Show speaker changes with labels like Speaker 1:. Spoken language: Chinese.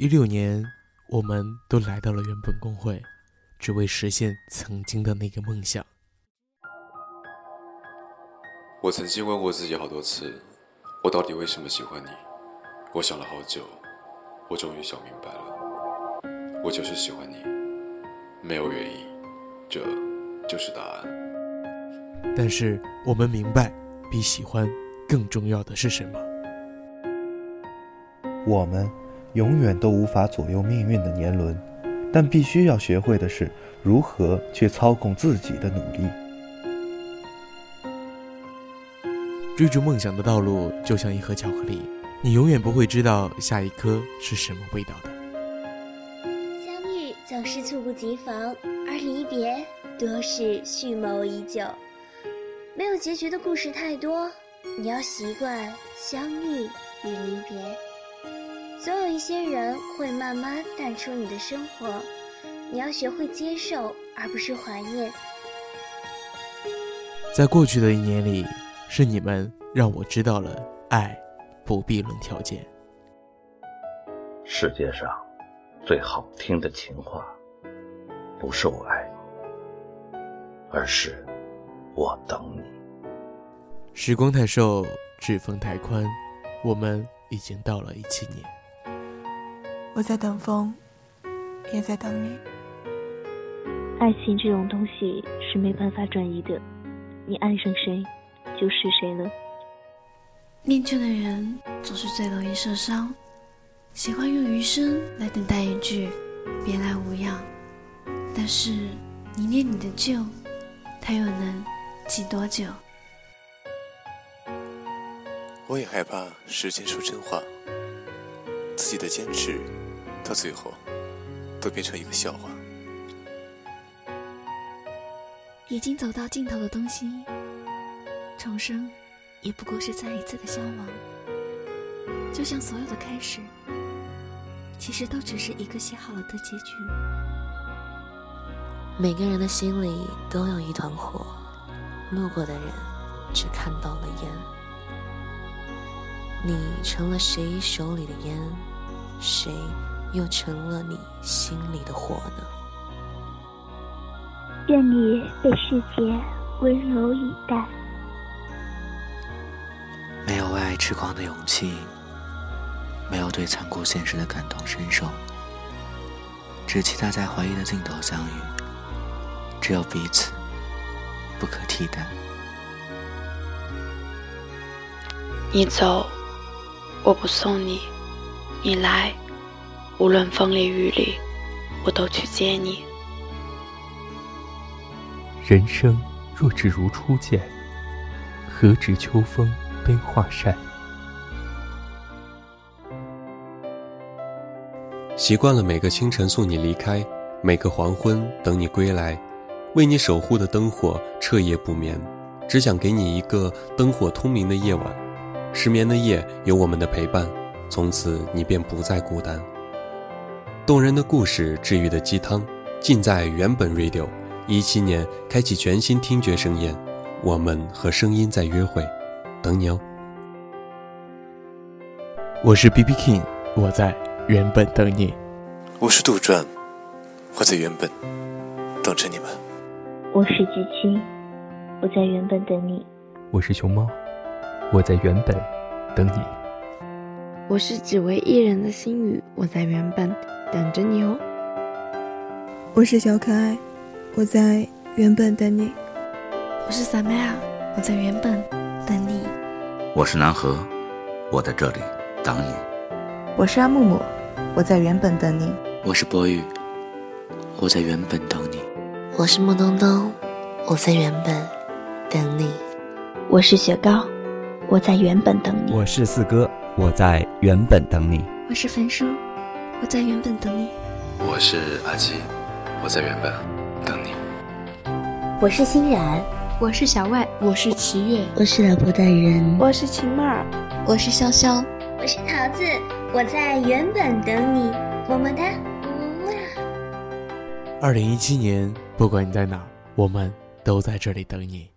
Speaker 1: 一六年，我们都来到了原本公会，只为实现曾经的那个梦想。
Speaker 2: 我曾经问过自己好多次，我到底为什么喜欢你？我想了好久，我终于想明白了，我就是喜欢你，没有原因，这就是答案。
Speaker 1: 但是我们明白，比喜欢更重要的是什么？
Speaker 3: 我们。永远都无法左右命运的年轮，但必须要学会的是如何去操控自己的努力。
Speaker 1: 追逐梦想的道路就像一盒巧克力，你永远不会知道下一颗是什么味道的。
Speaker 4: 相遇总是猝不及防，而离别多是蓄谋已久。没有结局的故事太多，你要习惯相遇与离别。总有一些人会慢慢淡出你的生活，你要学会接受，而不是怀念。
Speaker 1: 在过去的一年里，是你们让我知道了爱不必论条件。
Speaker 5: 世界上最好听的情话，不是我爱你，而是我等你。
Speaker 1: 时光太瘦，指缝太宽，我们已经到了一七年。
Speaker 6: 我在等风，也在等你。
Speaker 7: 爱情这种东西是没办法转移的，你爱上谁，就是谁了。
Speaker 6: 念旧的人总是最容易受伤，喜欢用余生来等待一句“别来无恙”。但是你念你的旧，他又能记多久？
Speaker 8: 我也害怕时间说真话，自己的坚持。到最后，都变成一个笑话。
Speaker 6: 已经走到尽头的东西，重生也不过是再一次的消亡。就像所有的开始，其实都只是一个写好了的结局。
Speaker 9: 每个人的心里都有一团火，路过的人只看到了烟。你成了谁手里的烟？谁？又成了你心里的火呢？
Speaker 7: 愿你被世界温柔以待。
Speaker 10: 没有为爱痴狂的勇气，没有对残酷现实的感同身受，只期待在回忆的尽头相遇。只有彼此，不可替代。
Speaker 11: 你走，我不送你；你来。无论风里雨里，我都去接你。
Speaker 12: 人生若只如初见，何止秋风悲画扇？
Speaker 2: 习惯了每个清晨送你离开，每个黄昏等你归来，为你守护的灯火彻夜不眠，只想给你一个灯火通明的夜晚。失眠的夜有我们的陪伴，从此你便不再孤单。动人的故事，治愈的鸡汤，尽在原本 Radio。一七年开启全新听觉盛宴，我们和声音在约会，等你哦。
Speaker 1: 我是 B B King，我在原本等你。
Speaker 8: 我是杜撰，我在原本等着你们。
Speaker 7: 我是吉青，我在原本等你。
Speaker 12: 我是熊猫，我在原本等你。
Speaker 13: 我是只为一人的心语，我在原本。等着你哦！
Speaker 6: 我是小可爱，我在原本等你。我是萨麦尔，我在原本等你。
Speaker 5: 我是南河，我在这里等你。
Speaker 14: 我是阿木木，我在原本等你。
Speaker 10: 我是博宇，我在原本等你。
Speaker 9: 我是木东东，我在原本等你。
Speaker 7: 我是雪糕，我在原本等你。
Speaker 15: 我是四哥，我在原本等你。
Speaker 6: 我是樊叔。我在原本等你。
Speaker 2: 我是阿基，我在原本等你。
Speaker 4: 我是欣然，
Speaker 13: 我是小外，
Speaker 6: 我是齐月，
Speaker 9: 我是老婆大人，
Speaker 13: 我是秦妹儿，
Speaker 6: 我是潇潇，
Speaker 4: 我是桃子，我在原本等你，么么哒。
Speaker 1: 二零一七年，不管你在哪，我们都在这里等你。